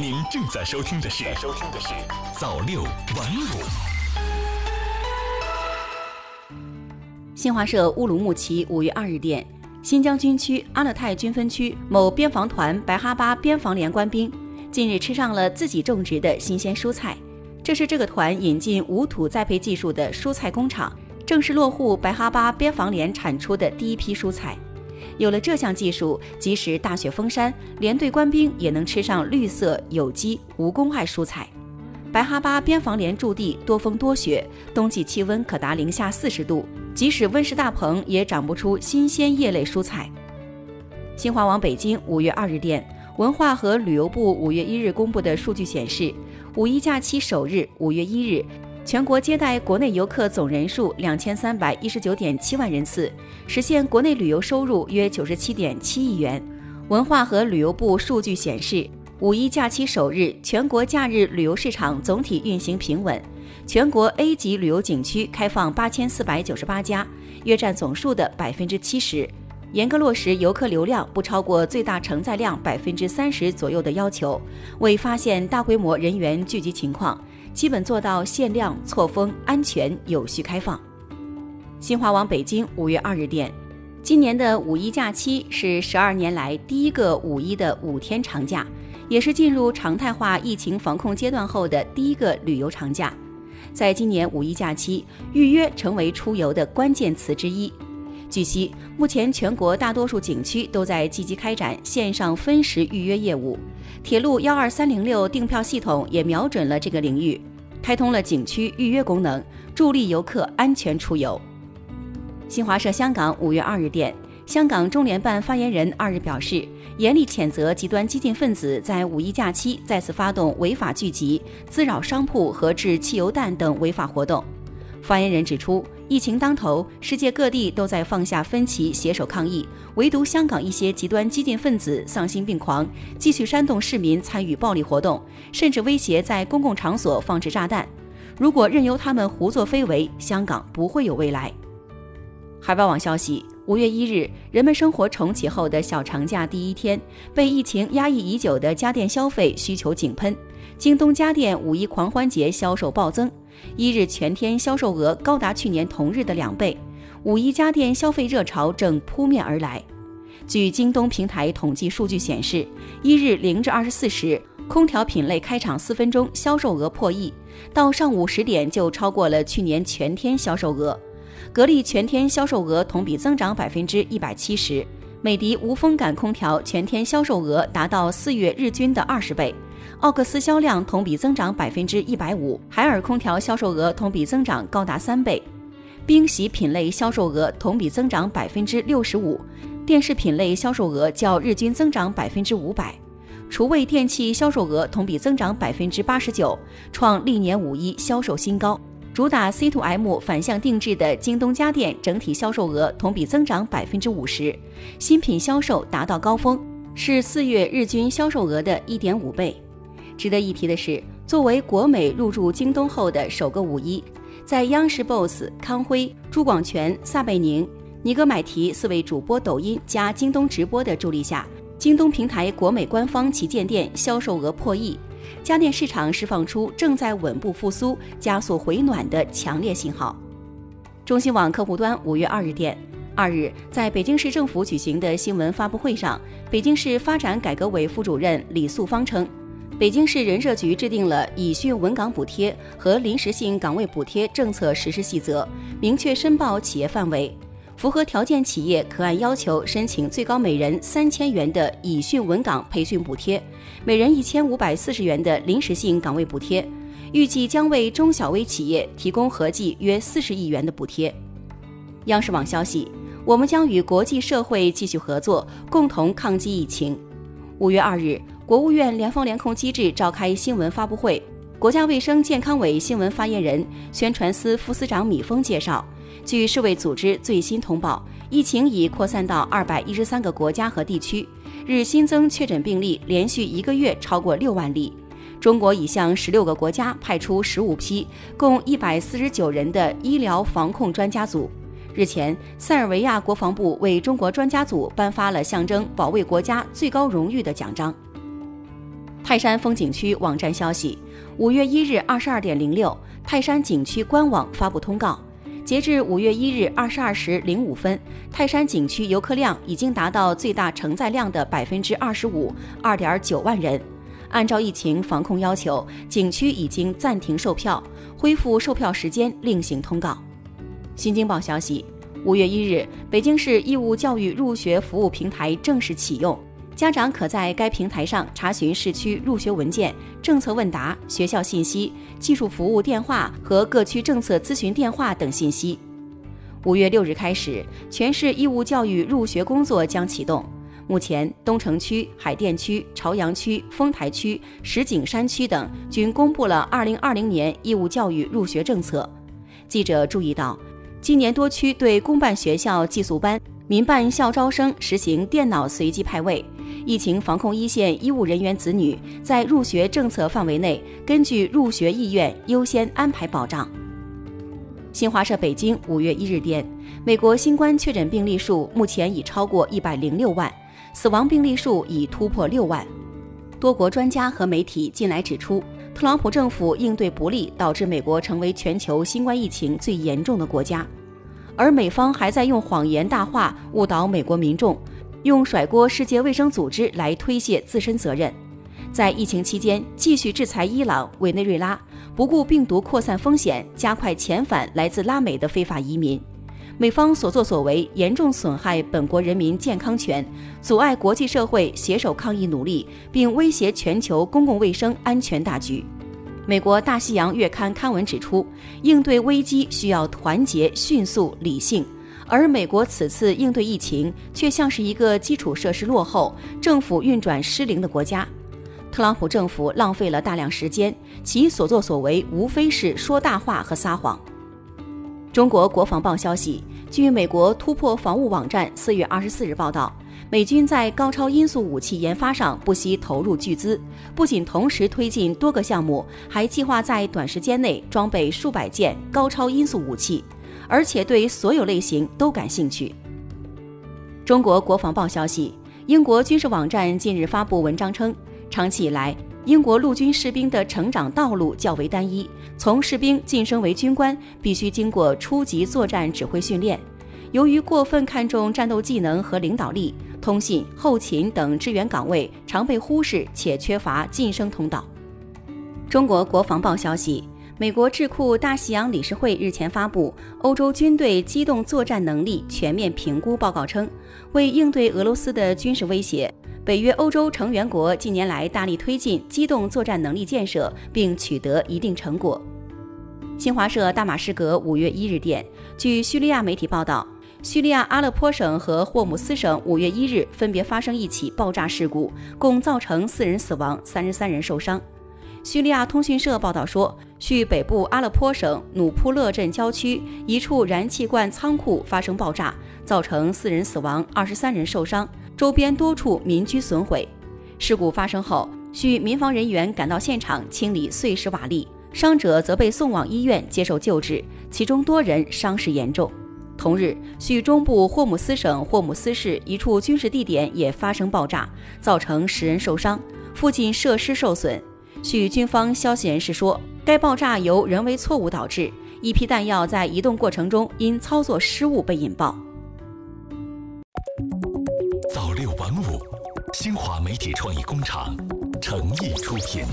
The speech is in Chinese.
您正在收听的是《收听的是早六晚五》。新华社乌鲁木齐五月二日电，新疆军区阿勒泰军分区某边防团白哈巴边防连官兵近日吃上了自己种植的新鲜蔬菜。这是这个团引进无土栽培技术的蔬菜工厂，正式落户白哈巴边防连产出的第一批蔬菜。有了这项技术，即使大雪封山，连队官兵也能吃上绿色、有机、无公害蔬菜。白哈巴边防连驻地多风多雪，冬季气温可达零下四十度，即使温室大棚也长不出新鲜叶类蔬菜。新华网北京五月二日电，文化和旅游部五月一日公布的数据显示，五一假期首日五月一日。全国接待国内游客总人数两千三百一十九点七万人次，实现国内旅游收入约九十七点七亿元。文化和旅游部数据显示，五一假期首日，全国假日旅游市场总体运行平稳，全国 A 级旅游景区开放八千四百九十八家，约占总数的百分之七十，严格落实游客流量不超过最大承载量百分之三十左右的要求，未发现大规模人员聚集情况。基本做到限量、错峰、安全、有序开放。新华网北京五月二日电，今年的五一假期是十二年来第一个五一的五天长假，也是进入常态化疫情防控阶段后的第一个旅游长假。在今年五一假期，预约成为出游的关键词之一。据悉，目前全国大多数景区都在积极开展线上分时预约业务，铁路幺二三零六订票系统也瞄准了这个领域，开通了景区预约功能，助力游客安全出游。新华社香港五月二日电，香港中联办发言人二日表示，严厉谴责极端激进分子在五一假期再次发动违法聚集、滋扰商铺和掷汽油弹等违法活动。发言人指出。疫情当头，世界各地都在放下分歧，携手抗疫，唯独香港一些极端激进分子丧心病狂，继续煽动市民参与暴力活动，甚至威胁在公共场所放置炸弹。如果任由他们胡作非为，香港不会有未来。海外网消息：五月一日，人们生活重启后的小长假第一天，被疫情压抑已久的家电消费需求井喷，京东家电五一狂欢节销售暴增。一日全天销售额高达去年同日的两倍，五一家电消费热潮正扑面而来。据京东平台统计数据显示，一日零至二十四时，空调品类开场四分钟销售额破亿，到上午十点就超过了去年全天销售额。格力全天销售额同比增长百分之一百七十，美的无风感空调全天销售额达到四月日均的二十倍。奥克斯销量同比增长百分之一百五，海尔空调销售额同比增长高达三倍，冰洗品类销售额同比增长百分之六十五，电视品类销售额较日均增长百分之五百，厨卫电器销售额同比增长百分之八十九，创历年五一销售新高。主打 C to M 反向定制的京东家电整体销售额同比增长百分之五十，新品销售达到高峰，是四月日均销售额的一点五倍。值得一提的是，作为国美入驻京东后的首个五一，在央视 BOSS、康辉、朱广权、撒贝宁、尼格买提四位主播抖音加京东直播的助力下，京东平台国美官方旗舰店销售额破亿，家电市场释放出正在稳步复苏、加速回暖的强烈信号。中新网客户端五月二日电，二日在北京市政府举行的新闻发布会上，北京市发展改革委副主任李素芳称。北京市人社局制定了以训稳岗补贴和临时性岗位补贴政策实施细则，明确申报企业范围，符合条件企业可按要求申请最高每人三千元的以训稳岗培训补贴，每人一千五百四十元的临时性岗位补贴，预计将为中小微企业提供合计约四十亿元的补贴。央视网消息，我们将与国际社会继续合作，共同抗击疫情。五月二日。国务院联防联控机制召开新闻发布会，国家卫生健康委新闻发言人、宣传司副司长米峰介绍，据世卫组织最新通报，疫情已扩散到二百一十三个国家和地区，日新增确诊病例连续一个月超过六万例。中国已向十六个国家派出十五批共一百四十九人的医疗防控专家组。日前，塞尔维亚国防部为中国专家组颁发了象征保卫国家最高荣誉的奖章。泰山风景区网站消息，五月一日二十二点零六，泰山景区官网发布通告，截至五月一日二十二时零五分，泰山景区游客量已经达到最大承载量的百分之二十五，二点九万人。按照疫情防控要求，景区已经暂停售票，恢复售票时间另行通告。新京报消息，五月一日，北京市义务教育入学服务平台正式启用，家长可在该平台上查询市区入学文件、政策问答、学校信息、技术服务电话和各区政策咨询电话等信息。五月六日开始，全市义务教育入学工作将启动。目前，东城区、海淀区、朝阳区、丰台区、石景山区等均公布了2020年义务教育入学政策。记者注意到，今年多区对公办学校寄宿班、民办校招生实行电脑随机派位。疫情防控一线医务人员子女在入学政策范围内，根据入学意愿优先安排保障。新华社北京五月一日电，美国新冠确诊病例数目前已超过一百零六万。死亡病例数已突破六万。多国专家和媒体近来指出，特朗普政府应对不力，导致美国成为全球新冠疫情最严重的国家。而美方还在用谎言大话误导美国民众，用甩锅世界卫生组织来推卸自身责任。在疫情期间，继续制裁伊朗、委内瑞拉，不顾病毒扩散风险，加快遣返来自拉美的非法移民。美方所作所为严重损害本国人民健康权，阻碍国际社会携手抗疫努力，并威胁全球公共卫生安全大局。美国《大西洋月刊》刊文指出，应对危机需要团结、迅速、理性，而美国此次应对疫情却像是一个基础设施落后、政府运转失灵的国家。特朗普政府浪费了大量时间，其所作所为无非是说大话和撒谎。中国国防报消息，据美国突破防务网站四月二十四日报道，美军在高超音速武器研发上不惜投入巨资，不仅同时推进多个项目，还计划在短时间内装备数百件高超音速武器，而且对所有类型都感兴趣。中国国防报消息，英国军事网站近日发布文章称，长期以来。英国陆军士兵的成长道路较为单一，从士兵晋升为军官必须经过初级作战指挥训练。由于过分看重战斗技能和领导力，通信、后勤等支援岗位常被忽视，且缺乏晋升通道。中国国防报消息，美国智库大西洋理事会日前发布《欧洲军队机动作战能力全面评估报告》，称为应对俄罗斯的军事威胁。北约欧洲成员国近年来大力推进机动作战能力建设，并取得一定成果。新华社大马士革五月一日电，据叙利亚媒体报道，叙利亚阿勒颇省和霍姆斯省五月一日分别发生一起爆炸事故，共造成四人死亡、三十三人受伤。叙利亚通讯社报道说，叙北部阿勒颇省努普勒镇郊区一处燃气罐仓库发生爆炸，造成四人死亡、二十三人受伤。周边多处民居损毁。事故发生后，叙民防人员赶到现场清理碎石瓦砾，伤者则被送往医院接受救治，其中多人伤势严重。同日，叙中部霍姆斯省霍姆斯市一处军事地点也发生爆炸，造成十人受伤，附近设施受损。据军方消息人士说，该爆炸由人为错误导致，一批弹药在移动过程中因操作失误被引爆。早六晚五新华媒体创意工厂诚意出品。